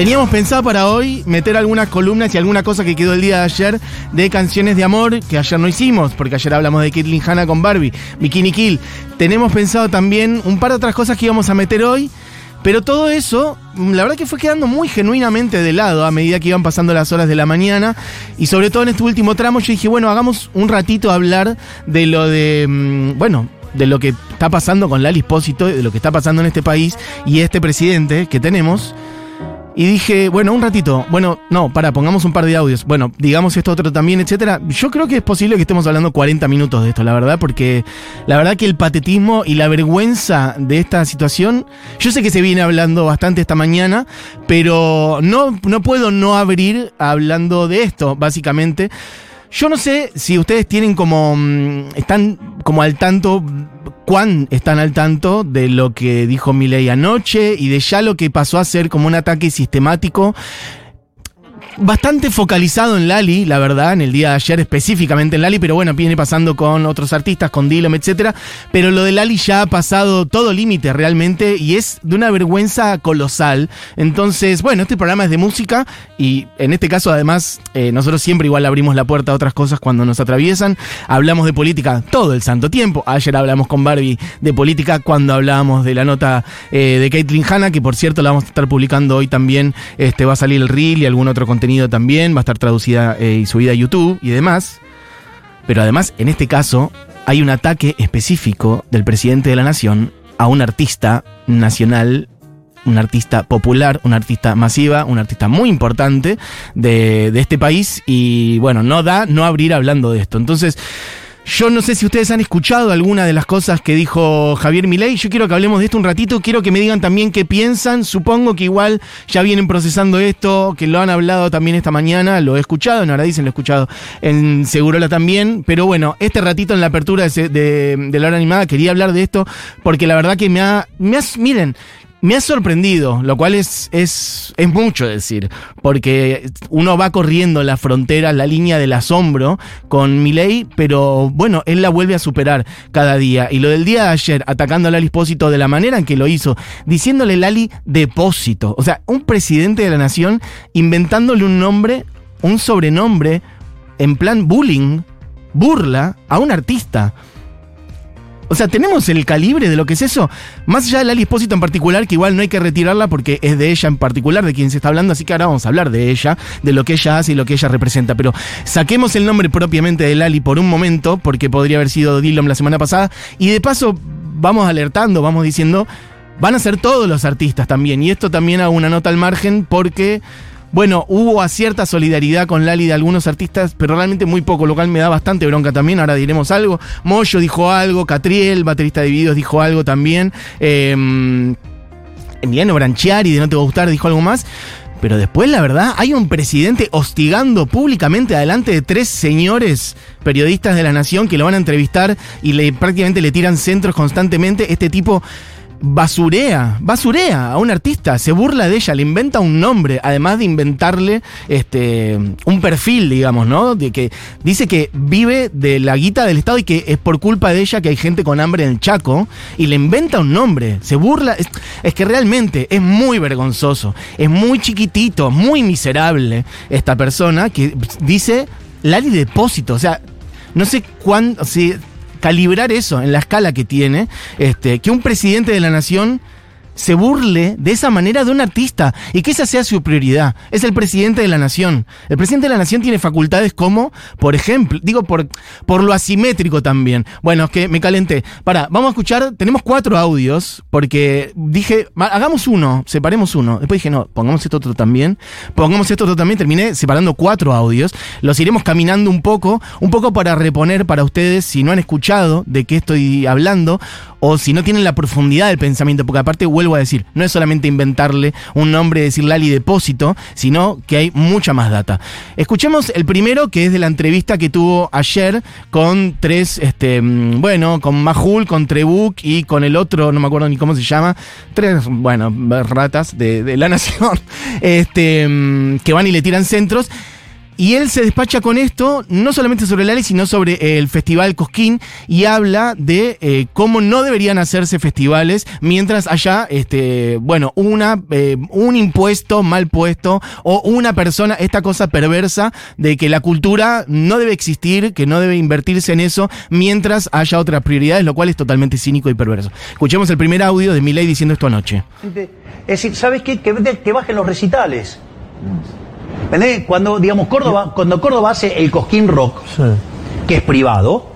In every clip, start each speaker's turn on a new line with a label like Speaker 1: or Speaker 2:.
Speaker 1: Teníamos pensado para hoy meter algunas columnas y alguna cosa que quedó el día de ayer de canciones de amor que ayer no hicimos, porque ayer hablamos de Caitlyn Hanna con Barbie, Bikini Kill. Tenemos pensado también un par de otras cosas que íbamos a meter hoy. Pero todo eso, la verdad que fue quedando muy genuinamente de lado a medida que iban pasando las horas de la mañana. Y sobre todo en este último tramo yo dije, bueno, hagamos un ratito hablar de lo de, mm, bueno, de lo que está pasando con Lali Espósito, de lo que está pasando en este país y este presidente que tenemos. Y dije, bueno, un ratito, bueno, no, para, pongamos un par de audios. Bueno, digamos esto otro también, etcétera. Yo creo que es posible que estemos hablando 40 minutos de esto, la verdad, porque la verdad que el patetismo y la vergüenza de esta situación, yo sé que se viene hablando bastante esta mañana, pero no, no puedo no abrir hablando de esto, básicamente. Yo no sé si ustedes tienen como. mm, están como al tanto. cuán están al tanto de lo que dijo Milei anoche y de ya lo que pasó a ser como un ataque sistemático. Bastante focalizado en Lali, la verdad, en el día de ayer específicamente en Lali, pero bueno, viene pasando con otros artistas, con Dillom, etcétera. Pero lo de Lali ya ha pasado todo límite realmente y es de una vergüenza colosal. Entonces, bueno, este programa es de música y en este caso, además, eh, nosotros siempre igual abrimos la puerta a otras cosas cuando nos atraviesan. Hablamos de política todo el santo tiempo. Ayer hablamos con Barbie de política cuando hablábamos de la nota eh, de Caitlyn Hanna, que por cierto la vamos a estar publicando hoy también. Este va a salir el reel y algún otro contenido también. Va a estar traducida eh, y subida a YouTube y demás. Pero además, en este caso, hay un ataque específico del presidente de la nación a un artista nacional, un artista popular, un artista masiva, un artista muy importante de, de este país. Y bueno, no da no abrir hablando de esto. Entonces. Yo no sé si ustedes han escuchado alguna de las cosas que dijo Javier Milei. Yo quiero que hablemos de esto un ratito. Quiero que me digan también qué piensan. Supongo que igual ya vienen procesando esto, que lo han hablado también esta mañana. Lo he escuchado, en ahora dicen lo he escuchado en Segurola también. Pero bueno, este ratito en la apertura de, de, de la hora animada quería hablar de esto porque la verdad que me ha. Me ha miren, me ha sorprendido, lo cual es, es, es mucho decir, porque uno va corriendo la frontera, la línea del asombro con Milei, pero bueno, él la vuelve a superar cada día. Y lo del día de ayer, atacando a Lali Espósito de la manera en que lo hizo, diciéndole Lali depósito, o sea, un presidente de la nación inventándole un nombre, un sobrenombre, en plan bullying, burla a un artista. O sea, tenemos el calibre de lo que es eso. Más allá de Lali Espósito en particular, que igual no hay que retirarla porque es de ella en particular, de quien se está hablando, así que ahora vamos a hablar de ella, de lo que ella hace y lo que ella representa. Pero saquemos el nombre propiamente de Lali por un momento, porque podría haber sido Dillom la semana pasada, y de paso vamos alertando, vamos diciendo, van a ser todos los artistas también. Y esto también hago una nota al margen porque... Bueno, hubo a cierta solidaridad con Lali de algunos artistas, pero realmente muy poco, lo cual me da bastante bronca también. Ahora diremos algo. Moyo dijo algo, Catriel, baterista de videos, dijo algo también. Eh, Emiliano Branchiari, de No Te Va a Gustar, dijo algo más. Pero después, la verdad, hay un presidente hostigando públicamente adelante de tres señores periodistas de la nación que lo van a entrevistar y le prácticamente le tiran centros constantemente. Este tipo basurea, basurea a un artista, se burla de ella, le inventa un nombre, además de inventarle este un perfil, digamos, ¿no? De que dice que vive de la guita del Estado y que es por culpa de ella que hay gente con hambre en el Chaco y le inventa un nombre, se burla, es, es que realmente es muy vergonzoso, es muy chiquitito, muy miserable esta persona que dice Lali Depósito, o sea, no sé cuándo, si calibrar eso en la escala que tiene, este, que un presidente de la nación se burle de esa manera de un artista y que esa sea su prioridad. Es el presidente de la nación. El presidente de la nación tiene facultades como, por ejemplo, digo por, por lo asimétrico también. Bueno, es que me calenté. Para, vamos a escuchar, tenemos cuatro audios, porque dije, hagamos uno, separemos uno. Después dije, no, pongamos esto otro también. Pongamos esto otro también. Terminé separando cuatro audios. Los iremos caminando un poco, un poco para reponer para ustedes, si no han escuchado de qué estoy hablando, o si no tienen la profundidad del pensamiento, porque aparte vuelvo a decir, no es solamente inventarle un nombre, decir Lali Depósito, sino que hay mucha más data. Escuchemos el primero, que es de la entrevista que tuvo ayer con tres, este, bueno, con Majul, con Trebuk y con el otro, no me acuerdo ni cómo se llama, tres, bueno, ratas de, de la nación, este, que van y le tiran centros. Y él se despacha con esto, no solamente sobre Lali, sino sobre el Festival Cosquín, y habla de eh, cómo no deberían hacerse festivales mientras haya, este, bueno, una, eh, un impuesto mal puesto o una persona, esta cosa perversa de que la cultura no debe existir, que no debe invertirse en eso mientras haya otras prioridades, lo cual es totalmente cínico y perverso. Escuchemos el primer audio de Milei diciendo esto anoche.
Speaker 2: Es decir, ¿sabes qué? Que, que bajen los recitales. ¿Entendés? Cuando, digamos, Córdoba, cuando Córdoba hace el Cosquín Rock, que es privado,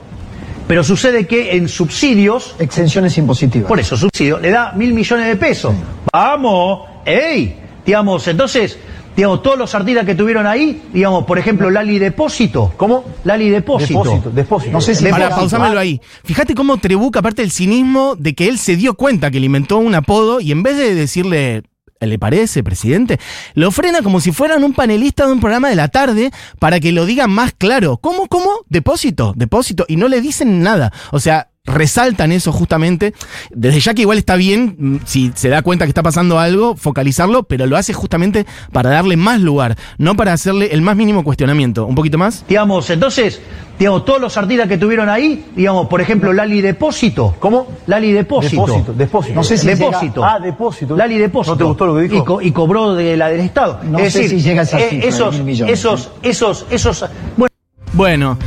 Speaker 2: pero sucede que en subsidios.
Speaker 3: Exenciones impositivas.
Speaker 2: Por eso, subsidio, le da mil millones de pesos. ¡Vamos! ¡Ey! Digamos, entonces, digamos, todos los artistas que tuvieron ahí, digamos, por ejemplo, Lali Depósito.
Speaker 3: ¿Cómo?
Speaker 2: Lali Depósito.
Speaker 3: Depósito, depósito.
Speaker 1: No sé si para pausámelo ahí. Fíjate cómo Trebuca, aparte del cinismo de que él se dio cuenta que le inventó un apodo y en vez de decirle ¿Le parece, presidente? Lo frena como si fueran un panelista de un programa de la tarde para que lo digan más claro. ¿Cómo, cómo? Depósito, depósito. Y no le dicen nada. O sea, resaltan eso justamente. Desde ya que igual está bien, mm, si se da cuenta que está pasando algo, focalizarlo, pero lo hace justamente para darle más lugar, no para hacerle el más mínimo cuestionamiento. ¿Un poquito más?
Speaker 2: Digamos, entonces, digamos, todos los artistas que tuvieron ahí, digamos, por ejemplo, Lali Depósito.
Speaker 3: ¿Cómo?
Speaker 2: Lali Depósito.
Speaker 3: Depósito, depósito.
Speaker 2: No sé si depósito.
Speaker 3: Llega... Ah, depósito.
Speaker 2: Lali Depósito.
Speaker 3: ¿No te gustó lo que dijo?
Speaker 2: Y, cobró de la del Estado.
Speaker 3: No es sé decir, si llega a esa
Speaker 2: eh, esos, esos, esos, esos, bueno.
Speaker 1: Bueno,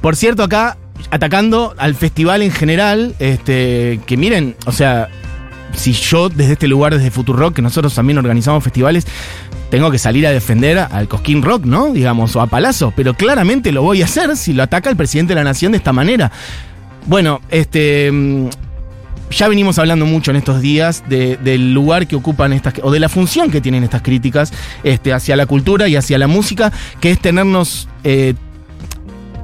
Speaker 1: por cierto, acá atacando al festival en general, este, que miren, o sea, si yo desde este lugar, desde Futurock, que nosotros también organizamos festivales, tengo que salir a defender al Cosquín Rock, ¿no? Digamos, o a Palazzo, pero claramente lo voy a hacer si lo ataca el presidente de la nación de esta manera. Bueno, este mm, ya venimos hablando mucho en estos días del lugar que ocupan estas, o de la función que tienen estas críticas este, hacia la cultura y hacia la música, que es tenernos eh,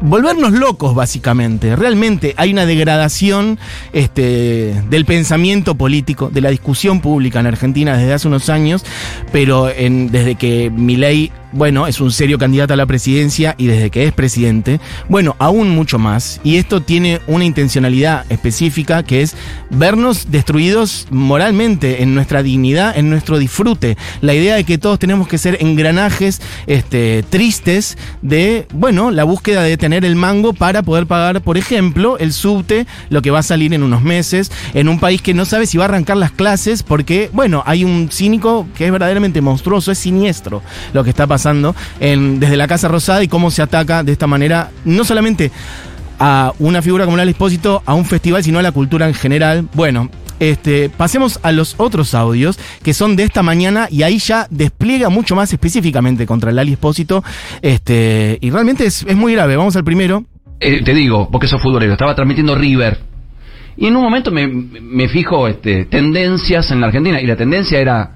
Speaker 1: volvernos locos, básicamente. Realmente hay una degradación este, del pensamiento político, de la discusión pública en Argentina desde hace unos años, pero desde que Milei bueno, es un serio candidato a la presidencia y desde que es presidente, bueno, aún mucho más. Y esto tiene una intencionalidad específica que es vernos destruidos moralmente, en nuestra dignidad, en nuestro disfrute. La idea de que todos tenemos que ser engranajes este, tristes de, bueno, la búsqueda de tener el mango para poder pagar, por ejemplo, el subte, lo que va a salir en unos meses, en un país que no sabe si va a arrancar las clases porque, bueno, hay un cínico que es verdaderamente monstruoso, es siniestro lo que está pasando desde la Casa Rosada y cómo se ataca de esta manera, no solamente a una figura como el Expósito, a un festival, sino a la cultura en general. Bueno, este, pasemos a los otros audios que son de esta mañana y ahí ya despliega mucho más específicamente contra el Ali Espósito. Este, y realmente es, muy grave. Vamos al primero.
Speaker 4: Eh, te digo, porque sos futbolero, estaba transmitiendo River. Y en un momento me, me fijo este, tendencias en la Argentina y la tendencia era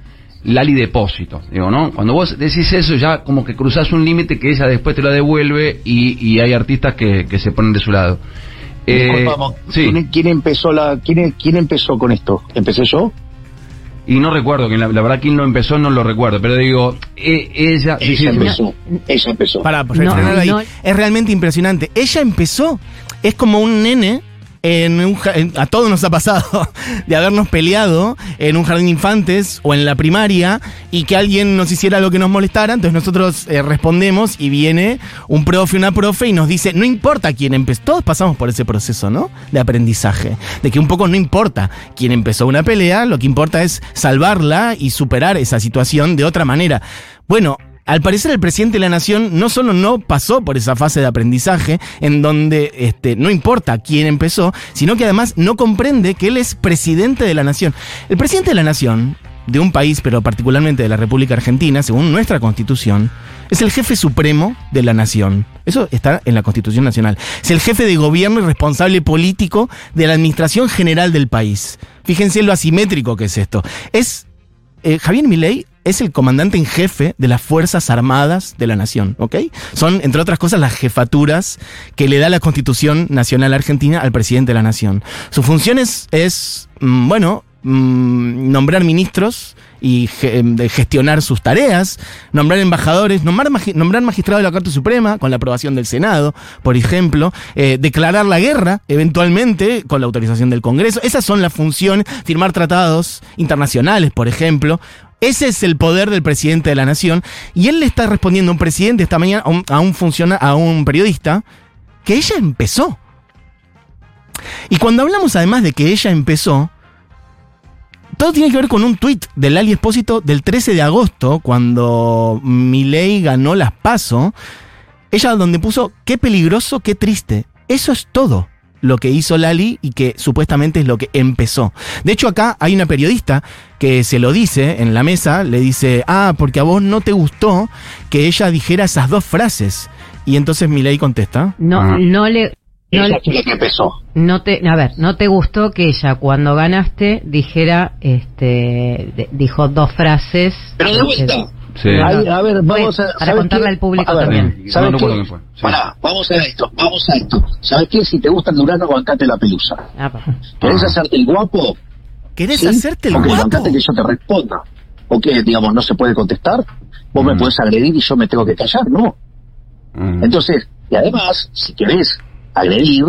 Speaker 4: Lali Depósito, digo, ¿no? Cuando vos decís eso ya como que cruzás un límite que ella después te lo devuelve y, hay artistas que, se ponen de su lado.
Speaker 5: Eh, ¿quién, empezó la, quién, quién empezó con esto? ¿Empecé yo?
Speaker 4: Y no recuerdo, que la, verdad quién no empezó no lo recuerdo, pero digo, e, ella...
Speaker 5: Ella empezó, ella empezó.
Speaker 1: Para, pues, Es realmente impresionante. Ella empezó, es como un nene en a todos nos ha pasado de habernos peleado en un jardín de infantes o en la primaria y que alguien nos hiciera lo que nos molestara, entonces nosotros eh, respondemos y viene un profe, una profe y nos dice, no importa quién empezó, todos pasamos por ese proceso, ¿no? De aprendizaje, de que un poco no importa quién empezó una pelea, lo que importa es salvarla y superar esa situación de otra manera. Bueno, al parecer el presidente de la nación no solo no pasó por esa fase de aprendizaje en donde este, no importa quién empezó, sino que además no comprende que él es presidente de la nación. El presidente de la nación, de un país, pero particularmente de la República Argentina, según nuestra constitución, es el jefe supremo de la nación. Eso está en la Constitución Nacional. Es el jefe de gobierno y responsable político de la administración general del país. Fíjense lo asimétrico que es esto. Es eh, Javier Milei es el comandante en jefe de las Fuerzas Armadas de la Nación, ¿ok? Son, entre otras cosas, las jefaturas que le da la Constitución Nacional Argentina al presidente de la Nación. Su función es, mm, bueno, mm, nombrar ministros y gestionar sus tareas, nombrar embajadores, nombrar, nombrar magistrados de la Corte Suprema con la aprobación del Senado, por ejemplo, eh, declarar la guerra eventualmente con la autorización del Congreso. Esas son las funciones, firmar tratados internacionales, por ejemplo. Ese es el poder del presidente de la nación. Y él le está respondiendo a un presidente esta mañana, a un, funciona- a un periodista, que ella empezó. Y cuando hablamos además de que ella empezó, todo tiene que ver con un tuit del Ali Espósito del 13 de agosto, cuando Milei ganó las PASO. Ella donde puso, qué peligroso, qué triste. Eso es todo lo que hizo Lali y que supuestamente es lo que empezó. De hecho, acá hay una periodista que se lo dice en la mesa, le dice, ah, porque a vos no te gustó que ella dijera esas dos frases. Y entonces Milei contesta,
Speaker 6: No,
Speaker 4: Ah.
Speaker 6: no le. No,
Speaker 5: Ella
Speaker 6: le-
Speaker 5: que empezó.
Speaker 6: no te, a ver, no te gustó que ella cuando ganaste dijera, este, de- dijo dos frases.
Speaker 5: Pero de vuelta.
Speaker 4: Sí.
Speaker 5: Ahí, a ver, vamos a.
Speaker 6: para
Speaker 5: ¿sabes
Speaker 6: contarle
Speaker 5: qué?
Speaker 6: al público
Speaker 5: A ver,
Speaker 6: también.
Speaker 5: ¿sabes
Speaker 4: no
Speaker 5: qué?
Speaker 4: recuerdo quién fue. Sí.
Speaker 5: Pará, vamos a esto, vamos a esto. ¿Sabes qué? Si te gusta el Durano, bancate la pelusa.
Speaker 6: ah.
Speaker 5: ¿Querés
Speaker 4: Ah.
Speaker 5: hacerte el guapo?
Speaker 1: ¿querés
Speaker 5: ¿Sí?
Speaker 1: hacerte el
Speaker 5: Ok,
Speaker 1: guapo?
Speaker 5: bancate que yo te responda. O que, digamos, no se puede contestar. Vos me
Speaker 4: Mm.
Speaker 5: podés agredir y yo me tengo que callar, ¿no?
Speaker 4: Mm.
Speaker 5: Entonces, y además, si querés agredir,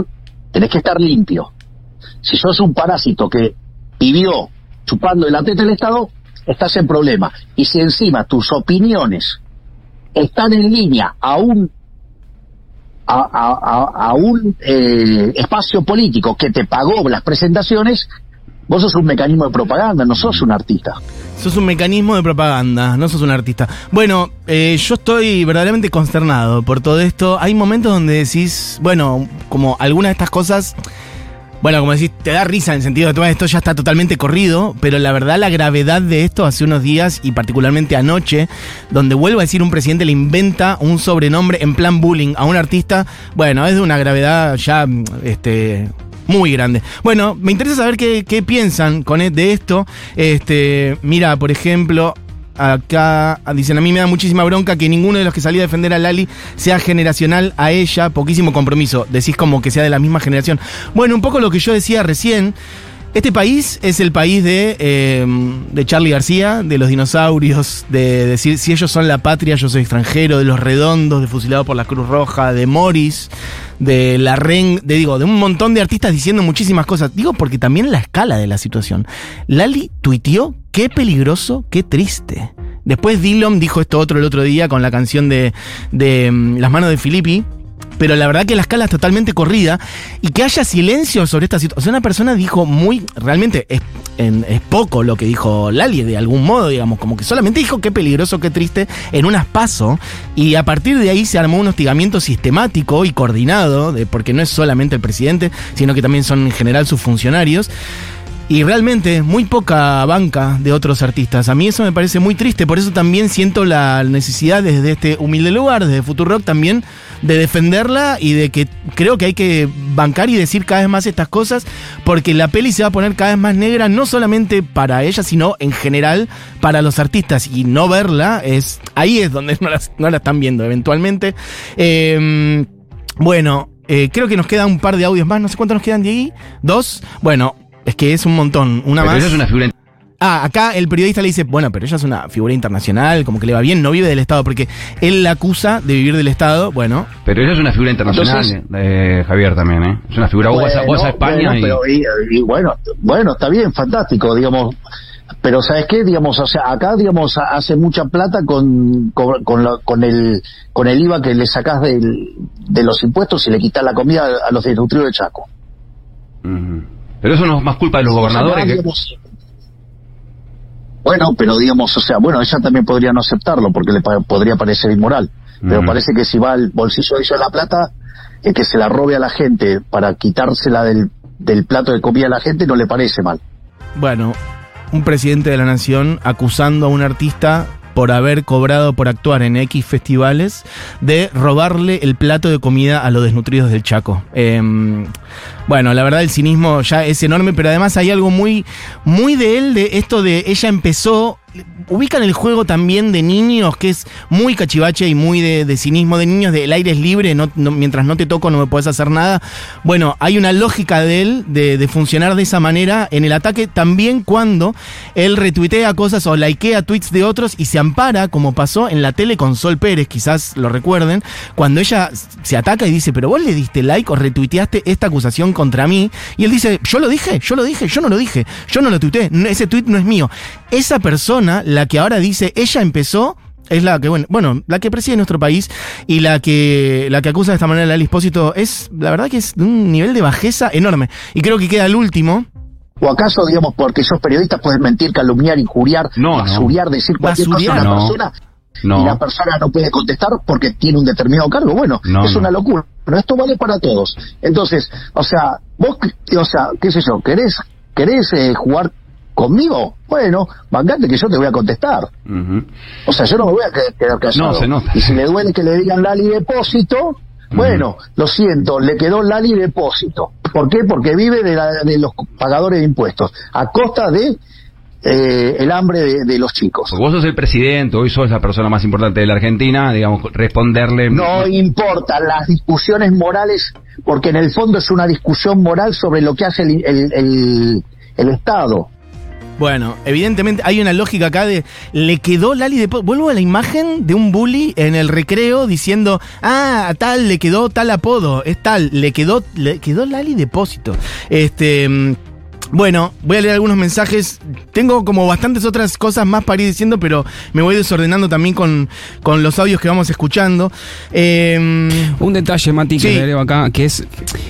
Speaker 5: tenés que estar limpio. Si sos un parásito que vivió chupando el teta del Estado, estás en problema. Y si encima tus opiniones están en línea a un a, a- a- un eh, espacio político que te pagó las presentaciones, vos sos un mecanismo de propaganda, no sos un artista.
Speaker 1: Sos un mecanismo de propaganda, no sos un artista. Bueno, eh, yo estoy verdaderamente consternado por todo esto. Hay momentos donde decís, bueno, como algunas de estas cosas, bueno, como decís, te da risa en el sentido de todo esto ya está totalmente corrido, pero la verdad la gravedad de esto hace unos días y particularmente anoche, donde vuelvo a decir un presidente le inventa un sobrenombre en plan bullying a un artista, bueno, es de una gravedad ya, este, muy grande. Bueno, me interesa saber qué, qué piensan con e- de esto. Este, mira, por ejemplo, acá dicen, a mí me da muchísima bronca que ninguno de los que salió a defender a Lali sea generacional a ella, poquísimo compromiso. Decís como que sea de la misma generación. Bueno, un poco lo que yo decía recién. Este país es el país de, eh, de Charlie García, de los dinosaurios, de decir si ellos son la patria, yo soy extranjero, de los redondos, de fusilado por la Cruz Roja, de Morris, de la Ren, de digo, de un montón de artistas diciendo muchísimas cosas. Digo porque también la escala de la situación. Lali tuiteó, qué peligroso, qué triste. Después Dillon dijo esto otro el otro día con la canción de, de mm, Las manos de Filippi. Pero la verdad que la escala es totalmente corrida y que haya silencio sobre esta situación. O sea, una persona dijo muy. Realmente es, en- es poco lo que dijo Lali, de algún modo, digamos. Como que solamente dijo qué peligroso, qué triste en unas paso. Y a partir de ahí se armó un hostigamiento sistemático y coordinado, de, porque no es solamente el presidente, sino que también son en general sus funcionarios. Y realmente muy poca banca de otros artistas. A mí eso me parece muy triste, por eso también siento la necesidad desde este humilde lugar, desde Futurock también, de defenderla y de que creo que hay que bancar y decir cada vez más estas cosas, porque la peli se va a poner cada vez más negra, no solamente para ella, sino en general para los artistas. Y no verla es. Ahí es donde no, las- no la están viendo eventualmente. Eh, bueno, eh, creo que nos queda un par de audios más. No sé cuántos nos quedan, Diego. ¿Dos? Bueno, es que es un montón. Una
Speaker 4: Pero
Speaker 1: más.
Speaker 4: es una figura
Speaker 1: Ah, acá el periodista le dice, bueno, pero ella es una figura internacional, como que le va bien, no vive del Estado, porque él la acusa de vivir del Estado. Bueno,
Speaker 4: Pero ella es una figura internacional,
Speaker 5: Entonces-
Speaker 4: eh, Javier también, ¿eh? Es una figura, vos, vas a, vos a España
Speaker 5: bueno,
Speaker 4: y...
Speaker 5: pero, y, y bueno, bueno, está bien, fantástico, digamos. Pero ¿sabes qué? Digamos, o sea, acá, digamos, ha- hace mucha plata con, con, con, la- con el, con el IVA que le sacás del, de los impuestos y le quitas la comida a, los distribuidores de Chaco.
Speaker 4: Pero eso no es más culpa de los
Speaker 5: O sea,
Speaker 4: gobernadores
Speaker 5: acá,
Speaker 4: que...
Speaker 5: digamos, bueno, pero digamos, o sea, bueno, ella también podría no aceptarlo porque le pa- podría parecer inmoral. Pero parece que si va al bolsillo de ella la plata, es que se la robe a la gente para quitársela del, del plato de comida a la gente no le parece mal.
Speaker 1: bueno, un presidente de la nación acusando a un artista por haber cobrado por actuar en X festivales de robarle el plato de comida a los desnutridos del Chaco. Em, bueno, la verdad el cinismo ya es enorme, pero además hay algo muy, muy de él, de esto de ella empezó, ubican el juego también de niños, que es muy cachivache y muy de, de cinismo de niños, de el aire es libre, no, no- mientras no te toco no me puedes hacer nada. Bueno, hay una lógica de él de, de funcionar de esa manera en el ataque también cuando él retuitea cosas o likea tweets de otros y se ampara, como pasó en la tele con Sol Pérez, quizás lo recuerden, cuando ella se ataca y dice, pero vos le diste like o retuiteaste esta acusación contra mí. Y él dice, yo lo dije, yo lo dije, yo no lo dije, yo no lo tuiteé, no- ese tuit no es mío. Esa persona, la que ahora dice, ella empezó, es la que, bueno, bueno, la que preside nuestro país y la que, la que acusa de esta manera a Lali Espósito es, la verdad que es de un nivel de bajeza enorme. Y creo que queda el último.
Speaker 5: ¿O acaso, digamos, porque sos periodista puedes mentir, calumniar, injuriar,
Speaker 4: No, no.
Speaker 5: basuriar, decir cualquier
Speaker 1: Basuriar,
Speaker 5: cosa a una
Speaker 4: no.
Speaker 5: persona
Speaker 4: No.
Speaker 5: y la persona no puede contestar porque tiene un determinado cargo? Bueno,
Speaker 4: No,
Speaker 5: es
Speaker 4: no.
Speaker 5: una locura. Pero esto vale para todos. Entonces, o sea, vos, o sea, qué sé yo, ¿querés, querés eh, jugar conmigo? Bueno, bancate que yo te voy a contestar. O sea, yo no me voy a que- quedar callado.
Speaker 4: No, se nota.
Speaker 5: Y si le duele que le digan Lali Depósito, bueno, lo siento, le quedó Lali Depósito. ¿Por qué? Porque vive de, la- de los pagadores de impuestos, a costa de eh, el hambre de, de los chicos.
Speaker 4: Vos sos el presidente, hoy sos la persona más importante de la Argentina, digamos, responderle...
Speaker 5: No importan las discusiones morales, porque en el fondo es una discusión moral sobre lo que hace el, el- el- el Estado.
Speaker 1: Bueno, evidentemente hay una lógica acá de le quedó Lali de vuelvo a la imagen de un bully en el recreo diciendo, "Ah, a tal le quedó tal apodo, es tal, le quedó le quedó Lali depósito." Este mm, bueno, voy a leer algunos mensajes. Tengo como bastantes otras cosas más para ir diciendo, pero me voy desordenando también con, con los audios que vamos escuchando. Eh,
Speaker 7: Un detalle, Mati, que
Speaker 1: Sí.
Speaker 7: le agrego acá, que es.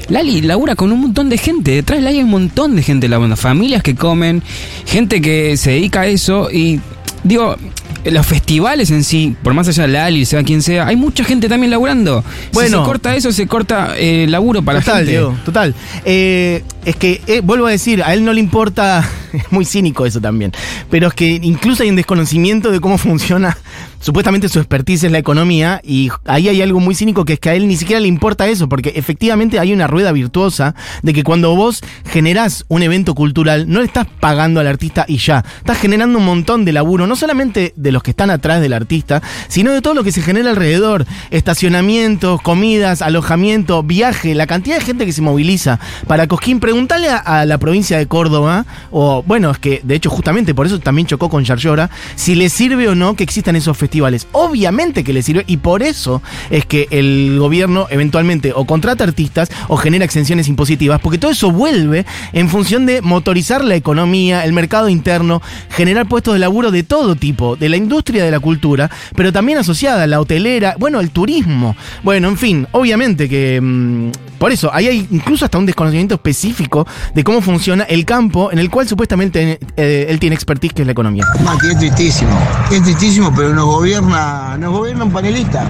Speaker 7: Lali labura con un montón de gente. Detrás de Lali hay un montón de gente laburando. Familias que comen, gente que se dedica a eso. Y digo, los festivales en sí, por más allá de Lali, sea quien sea, hay mucha gente también laburando.
Speaker 1: Bueno.
Speaker 7: si se corta eso, se corta eh, laburo para
Speaker 1: total,
Speaker 7: la gente.
Speaker 1: Diego, total. Eh, es que, eh, vuelvo a decir, a él no le importa, es muy cínico eso también, pero es que incluso hay un desconocimiento de cómo funciona, supuestamente su expertise en la economía, y ahí hay algo muy cínico que es que a él ni siquiera le importa eso, porque efectivamente hay una rueda virtuosa de que cuando vos generás un evento cultural, no le estás pagando al artista y ya, estás generando un montón de laburo, no solamente de los que están atrás del artista, sino de todo lo que se genera alrededor, estacionamientos, comidas, alojamiento, viaje, la cantidad de gente que se moviliza para Cosquín. Preguntale a, a la provincia de Córdoba, o bueno, es que de hecho justamente por eso también chocó con Yarlora, si le sirve o no que existan esos festivales. Obviamente que le sirve y por eso es que el gobierno eventualmente o contrata artistas o genera exenciones impositivas, porque todo eso vuelve en función de motorizar la economía, el mercado interno, generar puestos de laburo de todo tipo, de la industria de la cultura, pero también asociada a la hotelera, bueno, el turismo. Bueno, en fin, obviamente que mm, por eso ahí hay incluso hasta un desconocimiento específico de cómo funciona el campo en el cual supuestamente eh, él tiene expertise, que es la economía.
Speaker 8: Mati, es tristísimo. Es tristísimo, pero nos gobierna, nos gobierna un panelista.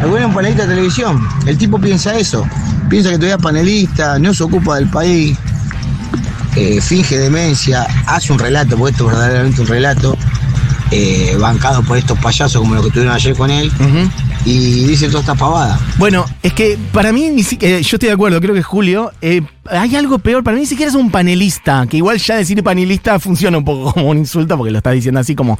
Speaker 8: Nos gobierna un panelista de televisión. El tipo piensa eso. Piensa que todavía es panelista, no se ocupa del país. eh, finge demencia, hace un relato, porque esto es verdaderamente un relato, eh, bancado por estos payasos como los que tuvieron ayer con él, y dice toda esta pavada.
Speaker 1: Bueno, es que para mí, ni si- eh, yo estoy de acuerdo, creo que Julio, eh, hay algo peor, para mí ni siquiera es un panelista, que igual ya decir panelista funciona un poco como un insulto porque lo está diciendo así como...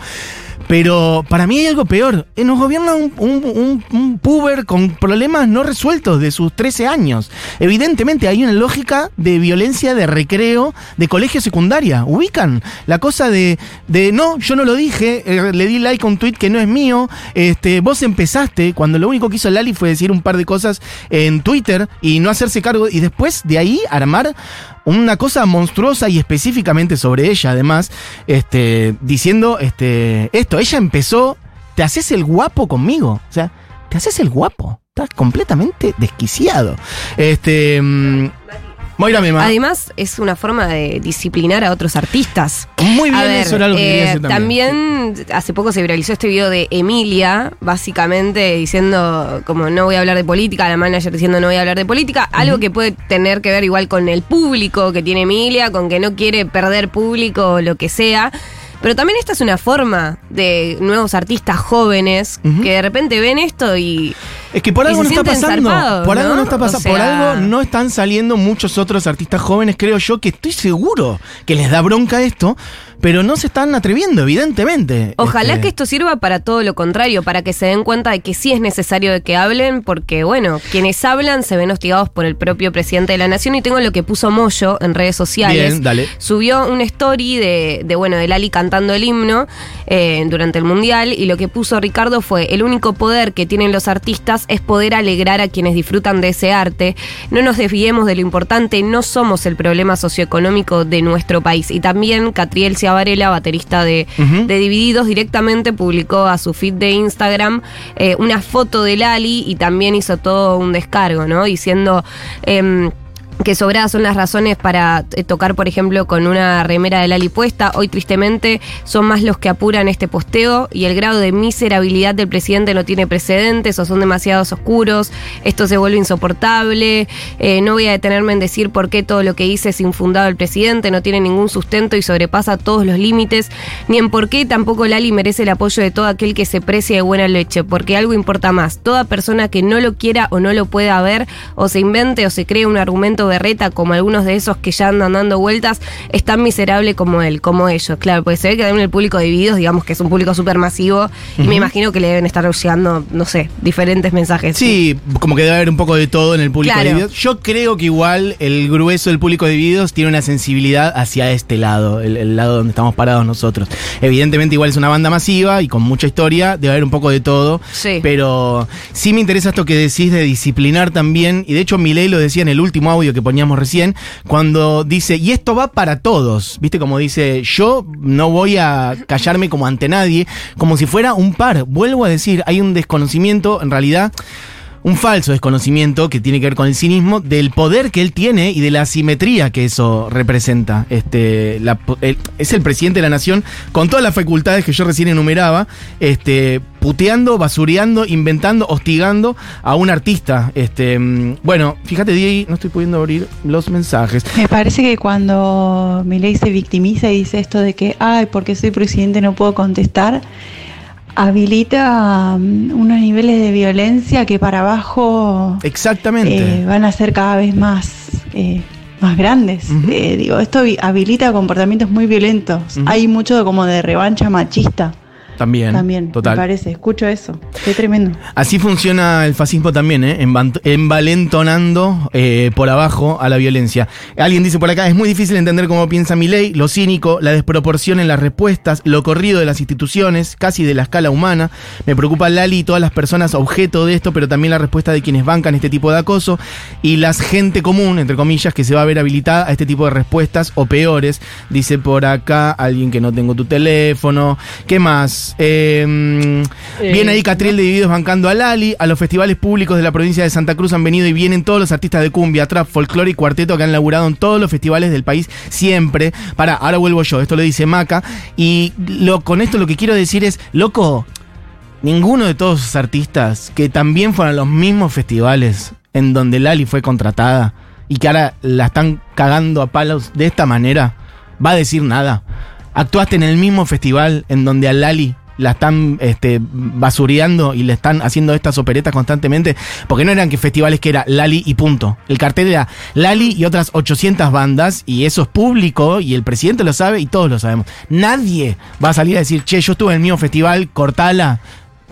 Speaker 1: Pero para mí hay algo peor, eh, nos gobierna un, un, un- un puber con problemas no resueltos de sus 13 años. Evidentemente hay una lógica de violencia de recreo de colegio secundaria, ubican la cosa de, de no, yo no lo dije, eh, le di like a un tweet que no es mío, este, vos empezaste cuando lo único que hizo Lali fue decir un par de cosas en Twitter y no hacerse cargo y después de ahí armar una cosa monstruosa y específicamente sobre ella además, este, diciendo este, esto, ella empezó, te haces el guapo conmigo, o sea, te haces el guapo, estás completamente desquiciado. Este, mm, Moira Mema.
Speaker 9: Además, es una forma de disciplinar a otros artistas.
Speaker 1: Muy bien,
Speaker 9: A ver,
Speaker 1: eso era lo que
Speaker 9: eh,
Speaker 1: decir también.
Speaker 9: también hace poco se viralizó este video de Emilia, básicamente diciendo como no voy a hablar de política, la manager diciendo no voy a hablar de política, algo que puede tener que ver igual con el público que tiene Emilia, con que no quiere perder público o lo que sea. Pero también esta es una forma de nuevos artistas jóvenes que de repente ven esto y.
Speaker 1: Es que por algo no está pasando.
Speaker 9: zarpados,
Speaker 1: por algo
Speaker 9: ¿no?
Speaker 1: no está
Speaker 9: O
Speaker 1: pasando. por algo no están saliendo muchos otros artistas jóvenes, creo yo, que estoy seguro que les da bronca esto. Pero no se están atreviendo, evidentemente.
Speaker 9: Ojalá
Speaker 1: Este,
Speaker 9: que esto sirva para todo lo contrario, para que se den cuenta de que sí es necesario de que hablen, porque bueno, quienes hablan se ven hostigados por el propio presidente de la nación y tengo lo que puso Moyo en redes sociales.
Speaker 1: Bien, dale.
Speaker 9: Subió una story de, de bueno, de Lali cantando el himno eh, durante el mundial y lo que puso Ricardo fue el único poder que tienen los artistas es poder alegrar a quienes disfrutan de ese arte. No nos desviemos de lo importante, no somos el problema socioeconómico de nuestro país. Y también Catriel Ciavarela, baterista de, Divididos, directamente publicó a su feed de Instagram eh, una foto de Lali y también hizo todo un descargo, ¿no? Diciendo... em, que sobradas son las razones para eh, tocar, por ejemplo, con una remera de Lali puesta. Hoy, tristemente, son más los que apuran este posteo y el grado de miserabilidad del presidente no tiene precedentes o son demasiados oscuros. Esto se vuelve insoportable. Eh, no voy a detenerme en decir por qué todo lo que dice es infundado el presidente, no tiene ningún sustento y sobrepasa todos los límites, ni en por qué tampoco Lali merece el apoyo de todo aquel que se precie de buena leche, porque algo importa más. Toda persona que no lo quiera o no lo pueda ver, o se invente o se cree un argumento berreta como algunos de esos que ya andan dando vueltas, es tan miserable como él, como ellos. Claro, porque se ve que también el público divididos, digamos que es un público súper masivo, y me imagino que le deben estar llegando, no sé, diferentes mensajes.
Speaker 1: Sí, como que debe haber un poco de todo en el público
Speaker 9: Claro.
Speaker 1: de Divididos. Yo creo que igual el grueso del público de Divididos tiene una sensibilidad hacia este lado, el, el lado donde estamos parados nosotros. Evidentemente igual es una banda masiva y con mucha historia, debe haber un poco de todo.
Speaker 9: Sí.
Speaker 1: Pero sí me interesa esto que decís de disciplinar también, y de hecho Milei lo decía en el último audio que poníamos recién, cuando dice, y esto va para todos, viste como dice, yo no voy a callarme como ante nadie, como si fuera un par. Vuelvo a decir, hay un desconocimiento, en realidad un falso desconocimiento que tiene que ver con el cinismo del poder que él tiene y de la asimetría que eso representa. Este, la- el- es el presidente de la nación con todas las facultades que yo recién enumeraba, este, puteando, basureando, inventando, hostigando a un artista. Este, bueno, fíjate, Diego, no estoy pudiendo abrir los mensajes.
Speaker 10: Me parece que cuando Milei se victimiza y dice esto de que, ay, porque soy presidente no puedo contestar, habilita mm, unos niveles de violencia que para abajo
Speaker 1: Exactamente.
Speaker 10: eh, van a ser cada vez más, eh, más grandes. Eh, digo, esto habilita comportamientos muy violentos. Hay mucho como de revancha machista
Speaker 1: también.
Speaker 10: también,
Speaker 1: Total.
Speaker 10: me parece. Escucho eso. Qué tremendo.
Speaker 1: Así funciona el fascismo también, ¿eh? Envalentonando eh, por abajo a la violencia. Alguien dice por acá, es muy difícil entender cómo piensa mi ley, lo cínico, la desproporción en las respuestas, lo corrido de las instituciones, casi de la escala humana. Me preocupa Lali y todas las personas objeto de esto, pero también la respuesta de quienes bancan este tipo de acoso y la gente común, entre comillas, que se va a ver habilitada a este tipo de respuestas o peores. Dice por acá alguien que no tengo tu teléfono. ¿Qué más? Eh, mm, viene ahí Catriel de Divididos bancando a Lali. A los festivales públicos de la provincia de Santa Cruz han venido y vienen todos los artistas de cumbia, trap, folclore y cuarteto que han laburado en todos los festivales del país siempre. Para, ahora vuelvo yo. Esto lo dice Maca. Y lo, con esto lo que quiero decir es, loco, ninguno de todos esos artistas que también fueron a los mismos festivales en donde Lali fue contratada y que ahora la están cagando a palos de esta manera, va a decir nada. Actuaste en el mismo festival en donde a Lali la están este, basureando y le están haciendo estas operetas constantemente, porque no eran que festivales que era Lali y punto. El cartel era Lali y otras 800 bandas, y eso es público, y el presidente lo sabe y todos lo sabemos. Nadie va a salir a decir, che, yo estuve en el mismo festival, cortala.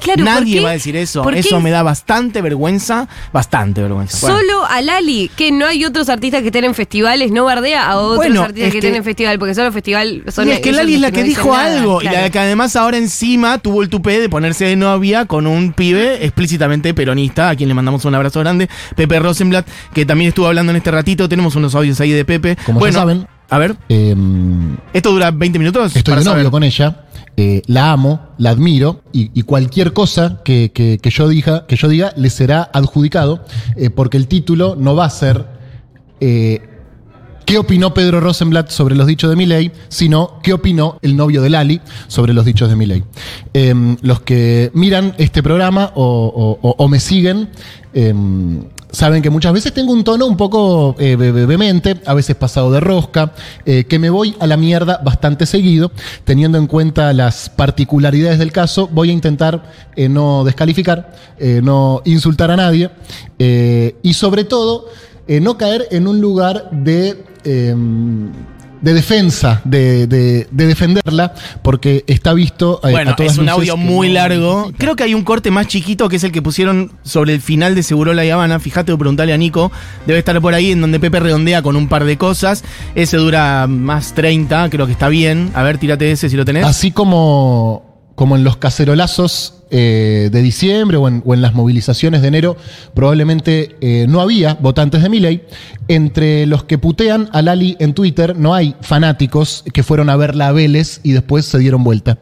Speaker 9: Claro, ¿por
Speaker 1: Nadie va a decir eso. Eso me da bastante vergüenza, bastante vergüenza. Bueno.
Speaker 9: Solo a Lali, que no hay otros artistas que estén en festivales, no bardea a otros
Speaker 1: Bueno,
Speaker 9: artistas
Speaker 1: es
Speaker 9: que,
Speaker 1: que-
Speaker 9: estén en festival, porque solo festival son
Speaker 1: Y es que Lali es la que
Speaker 9: no
Speaker 1: dijo
Speaker 9: nada,
Speaker 1: algo y la que además ahora encima tuvo el tupé de ponerse de novia con un pibe explícitamente peronista, a quien le mandamos un abrazo grande, Pepe Rosenblatt, que también estuvo hablando en este ratito. Tenemos unos audios ahí de Pepe.
Speaker 11: Como
Speaker 1: bueno,
Speaker 11: ya saben,
Speaker 1: a ver,
Speaker 11: eh,
Speaker 1: ¿esto dura 20 minutos?
Speaker 11: estoy de novio
Speaker 1: saber.
Speaker 11: con ella, eh, la amo, la admiro y, cualquier cosa que, que- yo diga, que yo diga le será adjudicado eh, porque el título no va a ser eh, ¿Qué opinó Pedro Rosenblatt sobre los dichos de Milei? Sino, ¿qué opinó el novio de Lali sobre los dichos de Milei? Em, los que miran este programa o me siguen, em, saben que muchas veces tengo un tono un poco eh, a veces pasado de rosca, eh, que me voy a la mierda bastante seguido, teniendo en cuenta las particularidades del caso, voy a intentar eh, no descalificar, eh, no insultar a nadie y sobre todo no caer en un lugar de, eh, de defensa, de, de- de defenderla, porque está visto eh,
Speaker 1: Bueno,
Speaker 11: a todas
Speaker 1: es un
Speaker 11: luces
Speaker 1: audio muy
Speaker 11: no-
Speaker 1: largo. Creo que hay un corte más chiquito que es el que pusieron sobre el final de Segurola y Habana. Fíjate o preguntale a Nico. Debe estar por ahí en donde Pepe redondea con un par de cosas. Ese dura más 30, creo que está bien. A ver, tírate ese si lo tenés.
Speaker 11: Así como, como en los cacerolazos eh, de diciembre o en, las movilizaciones de enero, probablemente eh, no había votantes de Milei. Entre los que putean a Lali en Twitter, no hay fanáticos que fueron a verla a Vélez y después se dieron vuelta.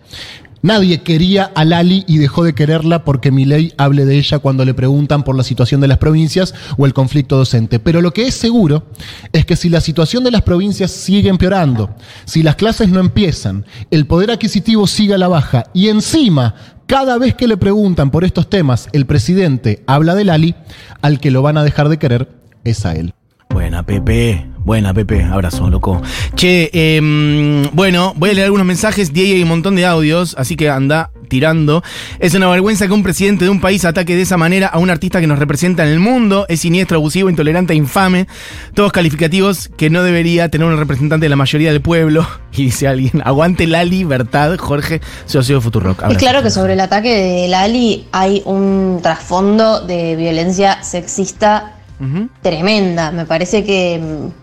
Speaker 11: Nadie quería a Lali y dejó de quererla porque Milei hable de ella cuando le preguntan por la situación de las provincias o el conflicto docente. Pero lo que es seguro es que si la situación de las provincias sigue empeorando, si las clases no empiezan, el poder adquisitivo sigue a la baja y encima, cada vez que le preguntan por estos temas, el presidente habla de Lali, al que lo van a dejar de querer es a él.
Speaker 1: Buena, Pepe. Buena, Pepe. Abrazo, loco. Che, em, bueno, voy a leer algunos mensajes. Diego hay un montón de audios, así que anda tirando. Es una vergüenza que un presidente de un país ataque de esa manera a un artista que nos representa en el mundo. Es siniestro, abusivo, intolerante infame. Todos calificativos que no debería tener un representante de la mayoría del pueblo. Y dice alguien, aguante la libertad, Jorge, socio de Futurock.
Speaker 12: Es claro que sobre el ataque de Lali hay un trasfondo de violencia sexista tremenda. Me parece que mm,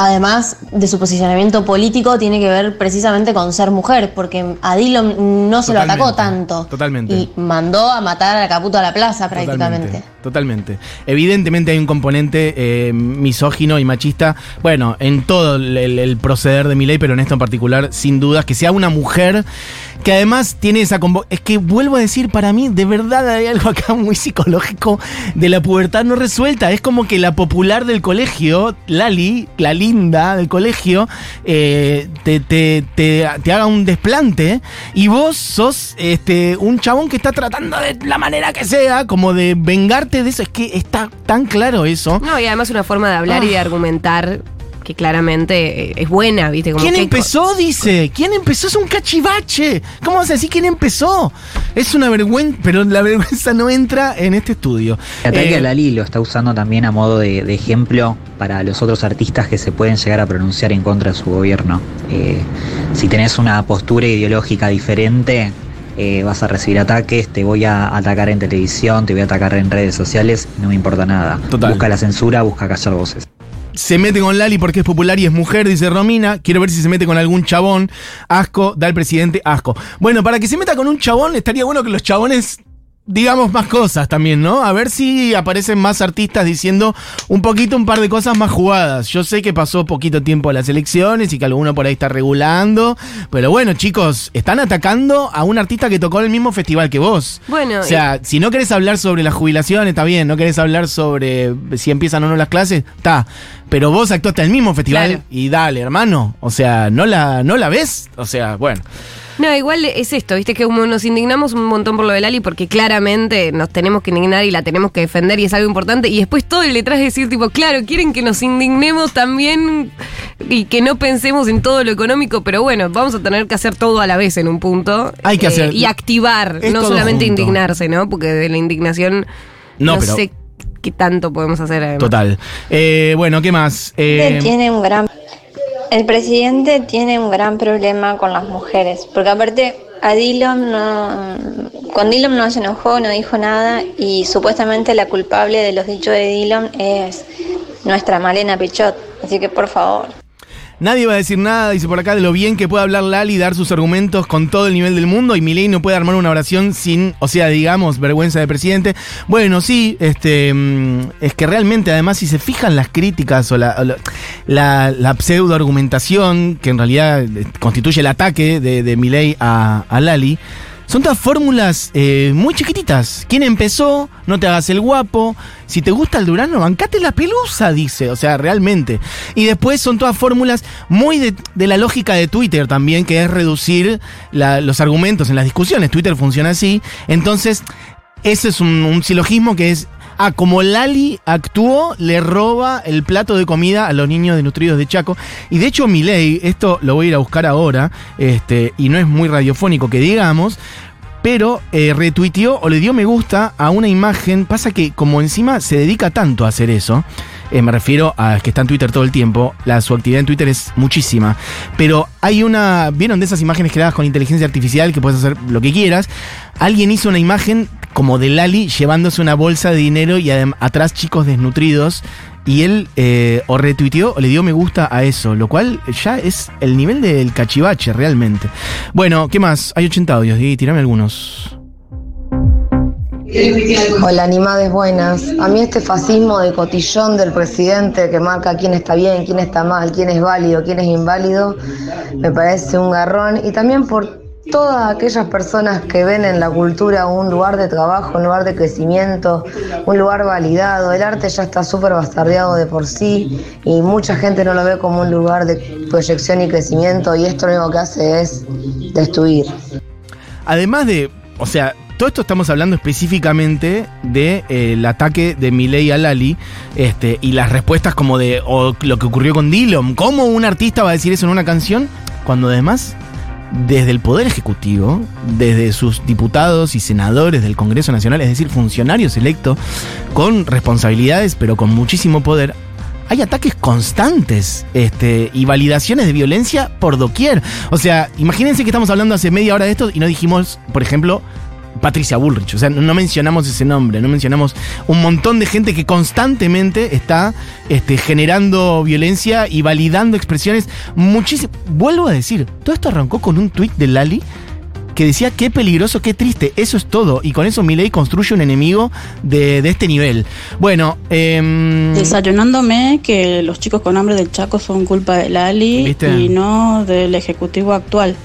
Speaker 12: además de su posicionamiento político tiene que ver precisamente con ser mujer, porque a Dillon no se lo atacó tanto
Speaker 1: Totalmente.
Speaker 12: y mandó a matar a Caputo a la plaza prácticamente.
Speaker 1: Totalmente, totalmente. Evidentemente hay un componente eh, misógino y machista, bueno, en todo el, el- proceder de mi ley, pero en esto en particular, sin dudas, que sea una mujer que además tiene esa... Es que vuelvo a decir, para mí, de verdad hay algo acá muy psicológico de la pubertad no resuelta. Es como que la popular del colegio, Lali, la linda del colegio, eh, te, te- te- te haga un desplante y vos sos este, un chabón que está tratando de la manera que sea, como de vengarte de eso. Es que está tan claro eso.
Speaker 9: No, y además una forma de hablar y de argumentar que claramente eh, es buena, ¿viste? Como
Speaker 1: ¿Quién
Speaker 9: que-
Speaker 1: empezó? Dice. ¿Quién empezó? Es un cachivache. ¿Cómo vas a decir quién empezó? Es una vergüenza, pero la vergüenza no entra en este estudio.
Speaker 13: El ataque
Speaker 1: Eh,
Speaker 13: a Lali lo está usando también a modo de, de ejemplo para los otros artistas que se pueden llegar a pronunciar en contra de su gobierno. Eh, si tenés una postura ideológica diferente, eh, vas a recibir ataques, te voy a atacar en televisión, te voy a atacar en redes sociales, no me importa nada.
Speaker 1: Total.
Speaker 13: Busca la censura, busca callar voces.
Speaker 1: Se mete con Lali porque es popular y es mujer, dice Romina. Quiero ver si se mete con algún chabón. Asco, da el presidente asco. Bueno, para que se meta con un chabón, estaría bueno que los chabones digamos más cosas también, ¿no? A ver si aparecen más artistas diciendo un poquito, un par de cosas más jugadas. Yo sé que pasó poquito tiempo a las elecciones y que alguno por ahí está regulando. Pero bueno, chicos, están atacando a un artista que tocó en el mismo festival que vos.
Speaker 9: Bueno,
Speaker 1: O sea, si no querés hablar sobre la jubilación, está bien. No querés hablar sobre si empiezan o no las clases, está. Pero vos actuaste en el mismo festival
Speaker 9: Claro.
Speaker 1: y dale, hermano. O sea, ¿no la, ¿no la ves? O sea, bueno.
Speaker 9: No, igual es esto, viste que como nos indignamos un montón por lo de Lali porque claramente nos tenemos que indignar y la tenemos que defender y es algo importante y después todo el detrás de decir tipo, claro, quieren que nos indignemos también y que no pensemos en todo lo económico, pero bueno, vamos a tener que hacer todo a la vez en un punto. Eh,
Speaker 1: Hay que hacer-
Speaker 9: Y activar,
Speaker 1: Es
Speaker 9: no solamente
Speaker 1: junto.
Speaker 9: indignarse, ¿no? Porque de la indignación
Speaker 1: No,
Speaker 9: no,
Speaker 1: pero-
Speaker 9: sé qué tanto podemos hacer además.
Speaker 1: Total. Eh, bueno, ¿qué más? Eh,
Speaker 14: tiene un gran el presidente tiene un gran problema con las mujeres porque aparte a Dillon no con Dillon no se enojó no dijo nada y supuestamente la culpable de los dichos de Dillon es nuestra Malena Pichot. Así que por favor
Speaker 1: Nadie va a decir nada, dice por acá, de lo bien que puede hablar Lali dar sus argumentos con todo el nivel del mundo y Milei no puede armar una oración sin, o sea, digamos, vergüenza de presidente. Bueno, sí, este, mm, es que realmente además si se fijan las críticas o la, o la, la- la pseudo argumentación que en realidad eh, constituye el ataque de, de Milei a, a Lali, son todas fórmulas eh, muy chiquititas. ¿Quién empezó? No te hagas el guapo. Si te gusta el Durano, bancate la pelusa, dice. O sea, realmente. Y después son todas fórmulas muy de, la lógica de Twitter también, que es reducir los argumentos en las discusiones. Twitter funciona así. Entonces, ese es un silogismo que es. Ah, como Lali actuó, le roba el plato de comida a los niños desnutridos de Chaco. Y de hecho, Milei, esto lo voy a ir a buscar ahora, este, y no es muy radiofónico que digamos, pero eh, retuiteó o le dio me gusta a una imagen. Pasa que como encima se dedica tanto a hacer eso, eh, me refiero a que está en Twitter todo el tiempo, la, su actividad en Twitter es muchísima. Pero hay una, ¿vieron de esas imágenes creadas con inteligencia artificial que puedes hacer lo que quieras? Alguien hizo una imagen como de Lali llevándose una bolsa de dinero y atrás chicos desnutridos. Y él eh, o retuiteó o le dio me gusta a eso, lo cual ya es el nivel del cachivache realmente. Bueno, ¿qué más? Hay 80 audios, y tirame algunos.
Speaker 15: Hola, animades buenas. A mí este fascismo de cotillón del presidente que marca quién está bien, quién está mal, quién es válido, quién es inválido, me parece un garrón. Y también por todas aquellas personas que ven en la cultura un lugar de trabajo, un lugar de crecimiento, un lugar validado. El arte ya está súper bastardeado de por sí y mucha gente no lo ve como un lugar de proyección y crecimiento y esto lo único que hace es destruir.
Speaker 1: Además de, o sea, todo esto estamos hablando específicamente del de, el ataque de Milei a Lali este, y las respuestas como de o lo que ocurrió con Dillon. ¿Cómo un artista va a decir eso en una canción cuando además desde el Poder Ejecutivo, desde sus diputados y senadores del Congreso Nacional, es decir, funcionarios electos con responsabilidades pero con muchísimo poder, hay ataques constantes este, y validaciones de violencia por doquier. O sea, imagínense que estamos hablando hace media hora de esto y no dijimos, por ejemplo, Patricia Bullrich. O sea, no, mencionamos ese nombre, no mencionamos un montón de gente que constantemente está este, generando violencia y validando expresiones muchísimo. Vuelvo a decir, todo esto arrancó con un tuit de Lali que decía qué peligroso, qué triste, eso es todo. Y con eso Milei construye un enemigo de, de este nivel. Bueno, eh,
Speaker 16: Desayunándome que los chicos con hambre del Chaco son culpa de Lali
Speaker 1: ¿Viste?
Speaker 16: y no del ejecutivo actual.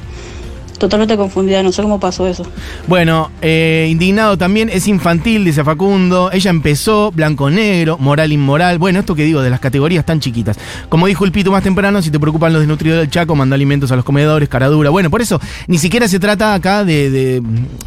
Speaker 16: Totalmente confundida, no sé cómo pasó eso.
Speaker 1: Bueno, eh, indignado también, es infantil, dice Facundo. Ella empezó, blanco-negro, moral-inmoral. Bueno, esto que digo, de las categorías tan chiquitas. Como dijo el Pito más temprano, si te preocupan los desnutridos del Chaco, manda alimentos a los comedores, cara dura. Bueno, por eso, ni siquiera se trata acá de.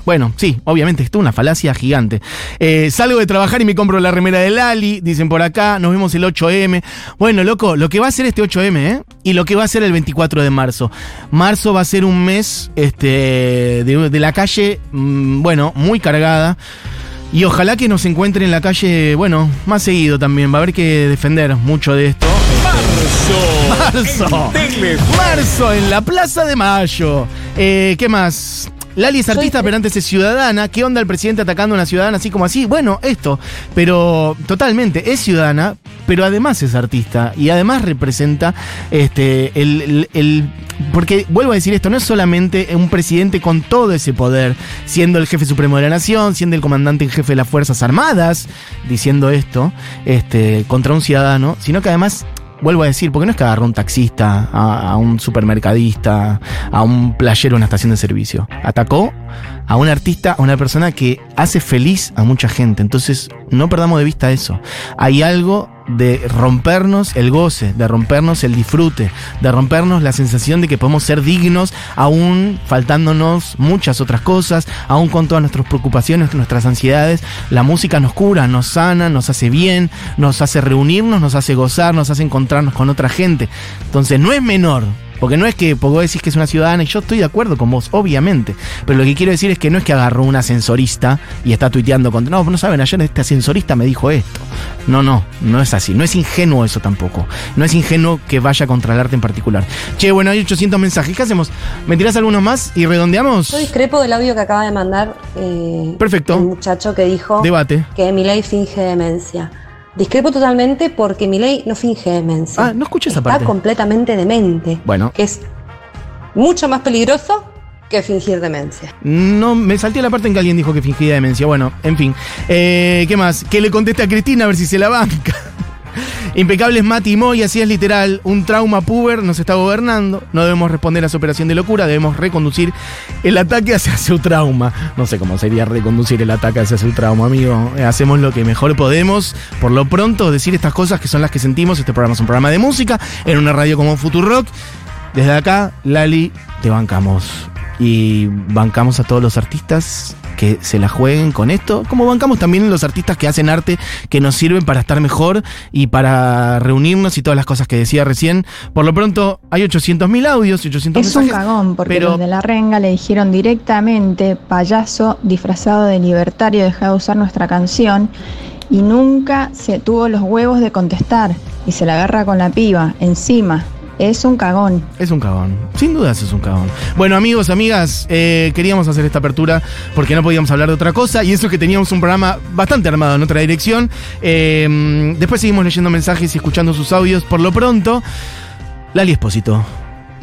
Speaker 1: bueno, sí, obviamente, esto es una falacia gigante. Eh, salgo de trabajar y me compro la remera de Lali, dicen por acá, nos vemos el 8M. Bueno, loco, lo que va a ser este 8M, ¿eh? Y lo que va a ser el 24 de marzo. Marzo va a ser un mes este, de, de la calle, mm, bueno, muy cargada. Y ojalá que nos encuentren en la calle, bueno, más seguido también. Va a haber que defender mucho de esto. Marzo. Marzo en la Plaza de Mayo. Eh, ¿Qué más? Lali es artista, pero antes es ciudadana. ¿Qué onda el presidente atacando a una ciudadana así como así? Bueno, esto. Pero totalmente, es ciudadana, pero además es artista. Y además representa este el, el- el- Porque vuelvo a decir esto, no es solamente un presidente con todo ese poder, siendo el jefe supremo de la nación, siendo el comandante en jefe de las Fuerzas Armadas, diciendo esto, este, contra un ciudadano, sino que además Vuelvo a decir, porque no es que agarró un taxista, a, a un supermercadista, a un playero en una estación de servicio. Atacó a un artista, a una persona que hace feliz a mucha gente. Entonces, no perdamos de vista eso. Hay algo de rompernos el goce, de rompernos el disfrute, de rompernos la sensación de que podemos ser dignos, aún faltándonos muchas otras cosas, aún con todas nuestras preocupaciones, nuestras ansiedades. La música nos cura, nos sana, nos hace bien, nos hace reunirnos, nos hace gozar, nos hace encontrarnos con otra gente. Entonces, no es menor. Porque no es que, porque vos decís que es una ciudadana y yo estoy de acuerdo con vos, obviamente. Pero lo que quiero decir es que no es que agarró un ascensorista y está tuiteando con. No, no saben, ayer este ascensorista me dijo esto. No, no, no es así. No es ingenuo eso tampoco. No es ingenuo que vaya contra el arte en particular. Che, bueno, hay 800 mensajes. ¿Qué hacemos? ¿Me tirás algunos más y redondeamos?
Speaker 17: Yo discrepo del audio que acaba de mandar eh,
Speaker 1: Perfecto.
Speaker 17: el muchacho que dijo
Speaker 1: Debate.
Speaker 17: que Milei finge demencia. Discrepo totalmente porque Milei no finge demencia.
Speaker 1: Ah, no escuché esa
Speaker 17: Está
Speaker 1: parte.
Speaker 17: completamente demente.
Speaker 1: Bueno.
Speaker 17: Que es mucho más peligroso que fingir demencia.
Speaker 1: No, me salté la parte en que alguien dijo que fingía demencia. Bueno, en fin. Eh, ¿Qué más? Que le conteste a Cristina a ver si se la banca. Impecables Mati y así es literal. Un trauma puber nos está gobernando. No debemos responder a su operación de locura, debemos reconducir el ataque hacia su trauma. No sé cómo sería reconducir el ataque hacia su trauma, amigo. Hacemos lo que mejor podemos. Por lo pronto, decir estas cosas que son las que sentimos. Este programa es un programa de música en una radio como Futurock. Desde acá, Lali, te bancamos. Y bancamos a todos los artistas que se la jueguen con esto, como bancamos también los artistas que hacen arte que nos sirven para estar mejor y para reunirnos y todas las cosas que decía recién. Por lo pronto hay 800.000 audios, 800
Speaker 18: Es un cagón, porque
Speaker 1: pero...
Speaker 18: los de la renga le dijeron directamente, payaso disfrazado de libertario, deja de usar nuestra canción y nunca se tuvo los huevos de contestar y se la agarra con la piba encima. Es un cagón.
Speaker 19: Es un cagón. Sin dudas es un cagón. Bueno, amigos, amigas, eh, queríamos hacer esta apertura porque no podíamos hablar de otra cosa y eso que teníamos un programa bastante armado en otra dirección. Eh, después seguimos leyendo mensajes y escuchando sus audios. Por lo pronto, Lali Espósito,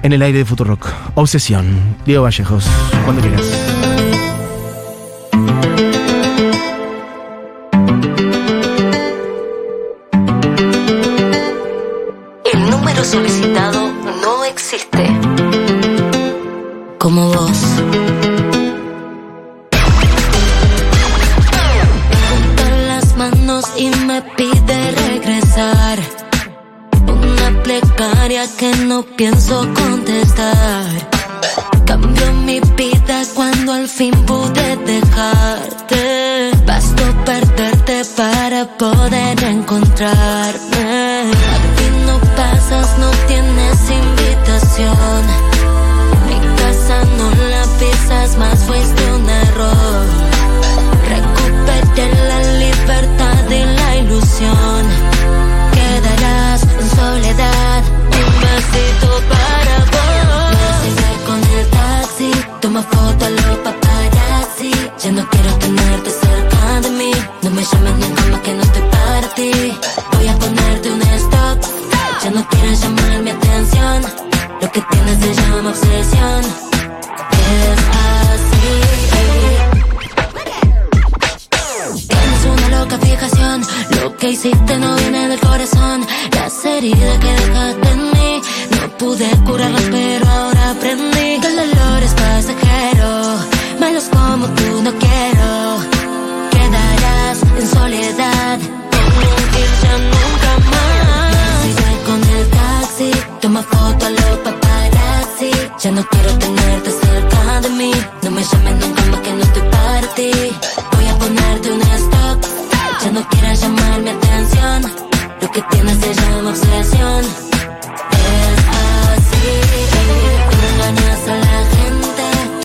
Speaker 19: en el aire de Futurock. Obsesión. Diego Vallejos, cuando quieras.